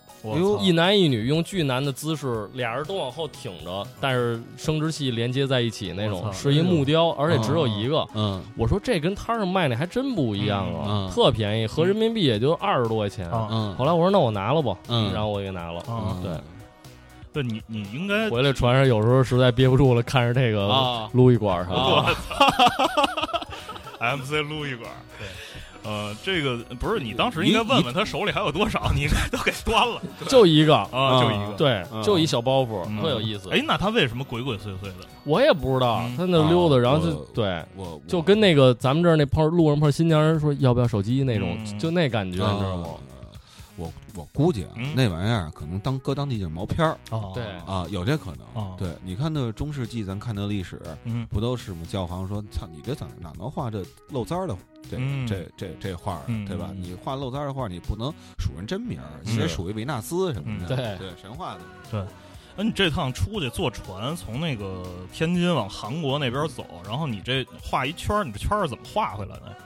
一男一女用巨难的姿势，俩人都往后挺着，但是生殖器连接在一起那种，是一木雕，而且只有一个。嗯我说这跟摊上卖那还真不一样啊，嗯嗯特便宜，合人民币也就二十多块钱。啊嗯，后来我说那我拿了吧，嗯然后我给拿了。啊，对，对你你应该回来船上有时候实在憋不住了，看着这个啊撸一管啥的。啊 MC 撸一管，对。呃，这个不是你当时应该问问他手里还有多少，你应该都给端了就一个，啊，就一个。对，嗯就一小包袱，嗯特有意思。哎，那他为什么鬼鬼祟祟的？我也不知道嗯，他那溜达，啊然后就对，我就跟那个咱们这儿那碰路上碰新疆人说要不要手机那种，嗯就那感觉，你知道吗？我我估计啊嗯，那玩意儿可能当搁当地就是毛片儿哦对啊，有这可能。哦对，你看那中世纪，咱看那历史，嗯不都是吗？教皇说：“操，你这怎么哪能画这漏簪儿的这嗯这这这画儿啊嗯，对吧？嗯你画漏簪儿的画，你不能数人真名儿，嗯也得数一维纳斯什么的。嗯对对，神话的。对那你这趟出去坐船从那个天津往韩国那边走，然后你这画一圈儿，你这圈儿是怎么画回来的？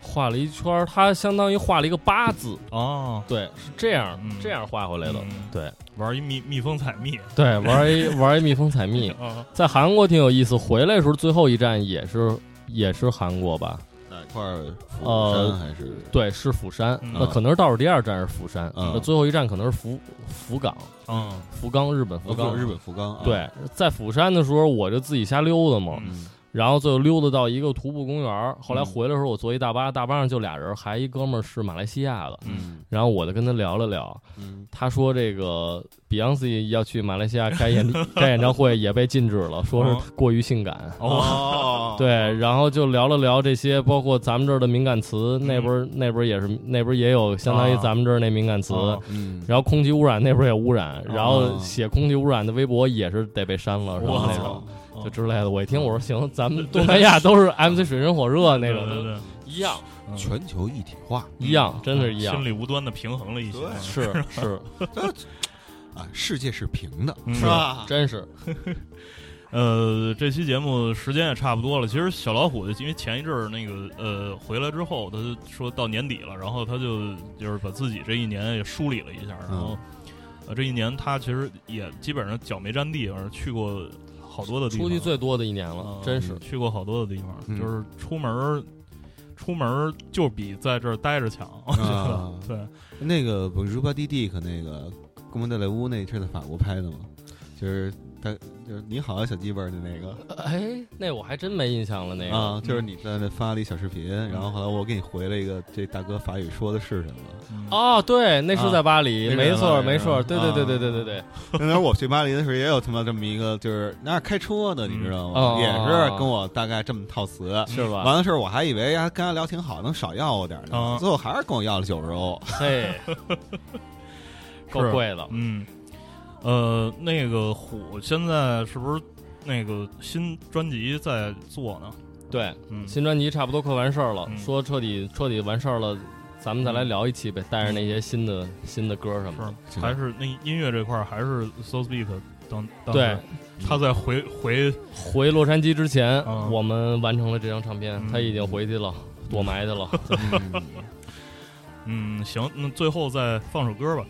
画了一圈儿，它相当于画了一个八字，哦，对，是这样、嗯这样画回来的。嗯对玩一蜜蜜蜂采蜜对，玩一 玩一蜜蜂采蜜，啊，在韩国挺有意思。回来的时候，最后一站也是也是韩国吧？哪块儿？釜呃山还是？对，是釜山。嗯那可能是倒数第二站是釜山，嗯那最后一站可能是福福冈，嗯福冈，日本福冈。日本福冈啊。对，在釜山的时候，我就自己瞎溜达嘛，嗯然后最后溜达到一个徒步公园儿。后来嗯。回来的时候，我坐一大巴，大巴上就俩人，还一哥们儿是马来西亚的。嗯。然后我就跟他聊了聊，嗯。他说这个 Beyonce 要去马来西亚开演 开演唱会也被禁止了，说哦。是过于性感。哦，对，然后就聊了聊这些，包括咱们这儿的敏感词，那边那边也是那边也有相当于啊。咱们这儿那敏感词。哦。嗯，然后空气污染那边也污染，然后哦。写空气污染的微博也是得被删了，什么那种就之类的。我一听我说行，咱们东南亚都是 MC 水深火热那种，对对对。一样。嗯。全球一体化。一样，真是一样。心，理无端的平衡了一些，是是，啊，世界是平的，嗯。是吧？真是。呃，这期节目时间也差不多了。其实小老虎因为前一阵儿那个呃回来之后，他就说到年底了，然后他就就是把自己这一年也梳理了一下，然后、呃这一年他其实也基本上脚没沾地，反正去过好多的地方，出去最多的一年了啊，真是。去过好多的地方，嗯就是出门儿出门儿就比在这儿待着强，我觉得、啊 对。那个不是 Ruba D D 和那个宫本戴雷乌那是在法国拍的吗？就是他就是你好小鸡巴儿的那个。哎，那我还真没印象了，那个。啊，就是你在那发了一小视频，然后后来我给你回了一个，这大哥法语说的是什么？嗯。哦，对，那是在巴黎，没错没错，对对对对对对对，那会儿我去巴黎的时候也有他妈这么一个，就是那是开车的，你知道吗？嗯也是跟我大概这么套词。是吧？完了事儿，我还以为呀跟他聊挺好，能少要我点儿呢，啊最后还是跟我要了九十欧。嘿，够贵了，嗯，呃，那个虎现在是不是那个新专辑在做呢？对，嗯，新专辑差不多快完事儿了，嗯。说彻底彻底完事儿了，咱们再来聊一期呗，带着那些新的新的歌什么的。是。还是那音乐这块儿还是 So Speak 当当对，他在回回回洛杉矶之前，嗯。我们完成了这张唱片，嗯。他已经回去了，躲埋去了。嗯嗯行，那最后再放首歌吧。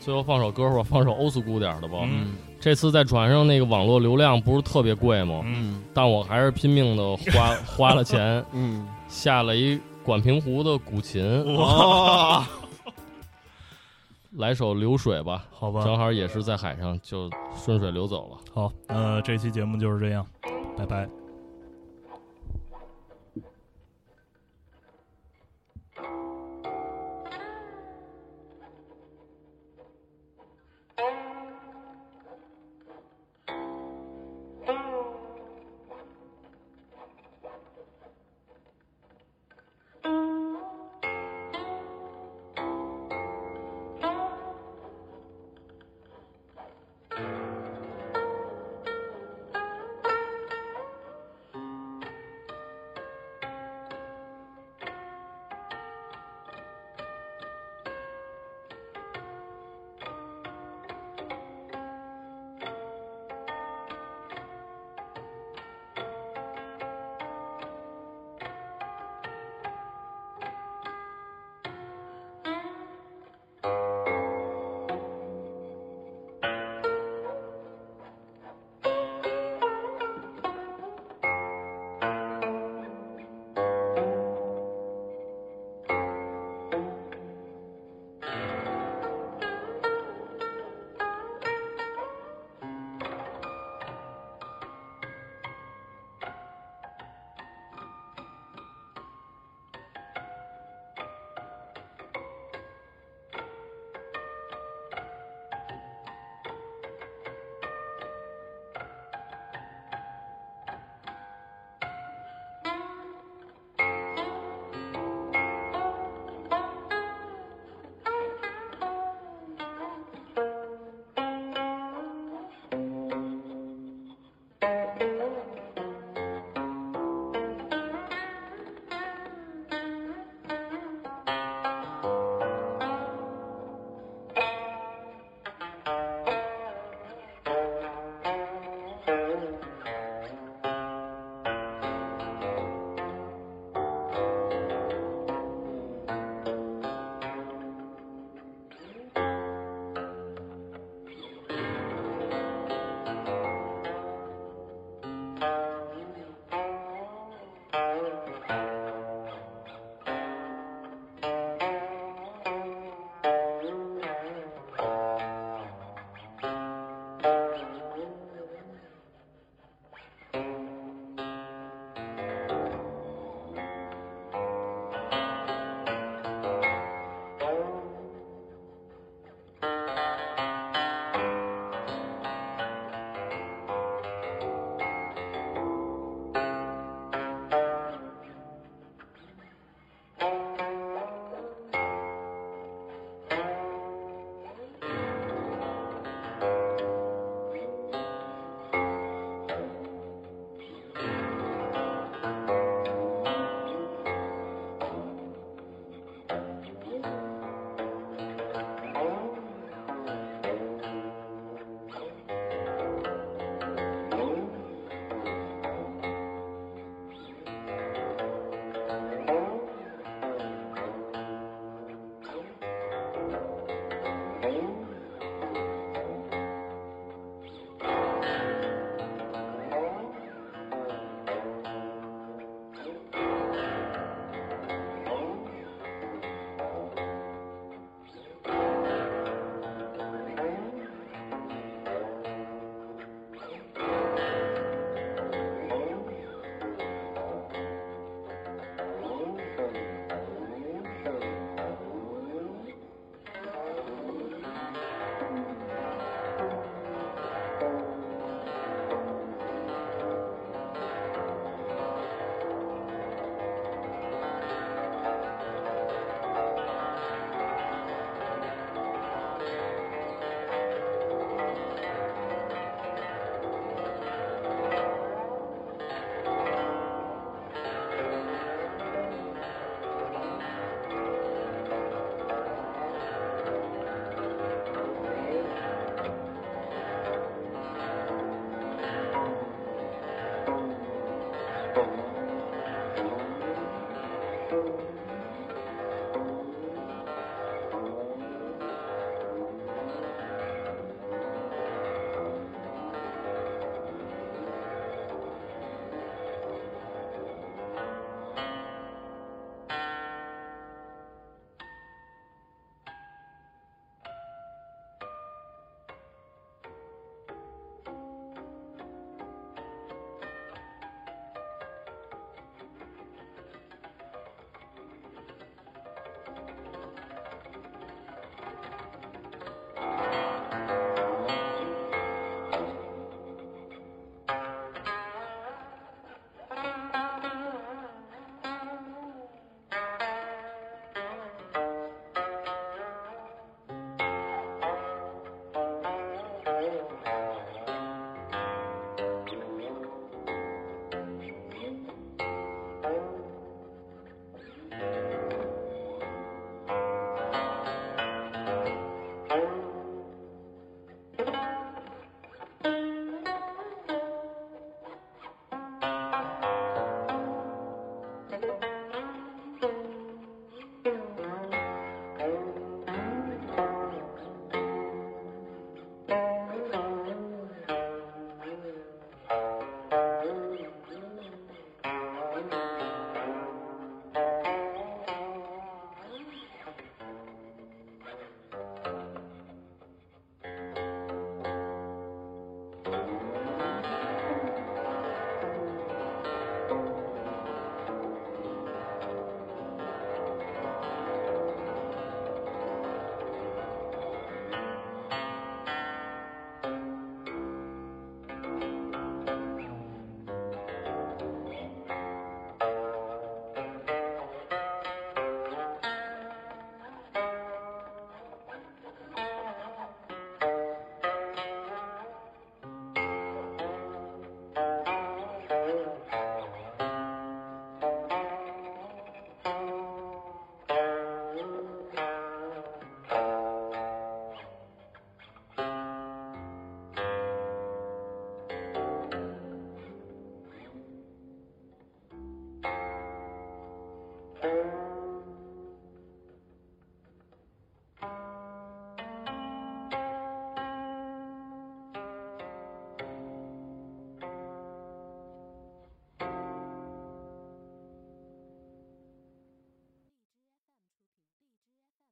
最后放首歌吧，放首欧斯古点儿的吧。嗯这次在船上那个网络流量不是特别贵吗？嗯但我还是拼命的花花了钱，嗯，下了一管平湖的古琴，哇，来首流水吧。好吧，正好也是在海上，就顺水流走了。好，那这期节目就是这样，拜拜。Thank you.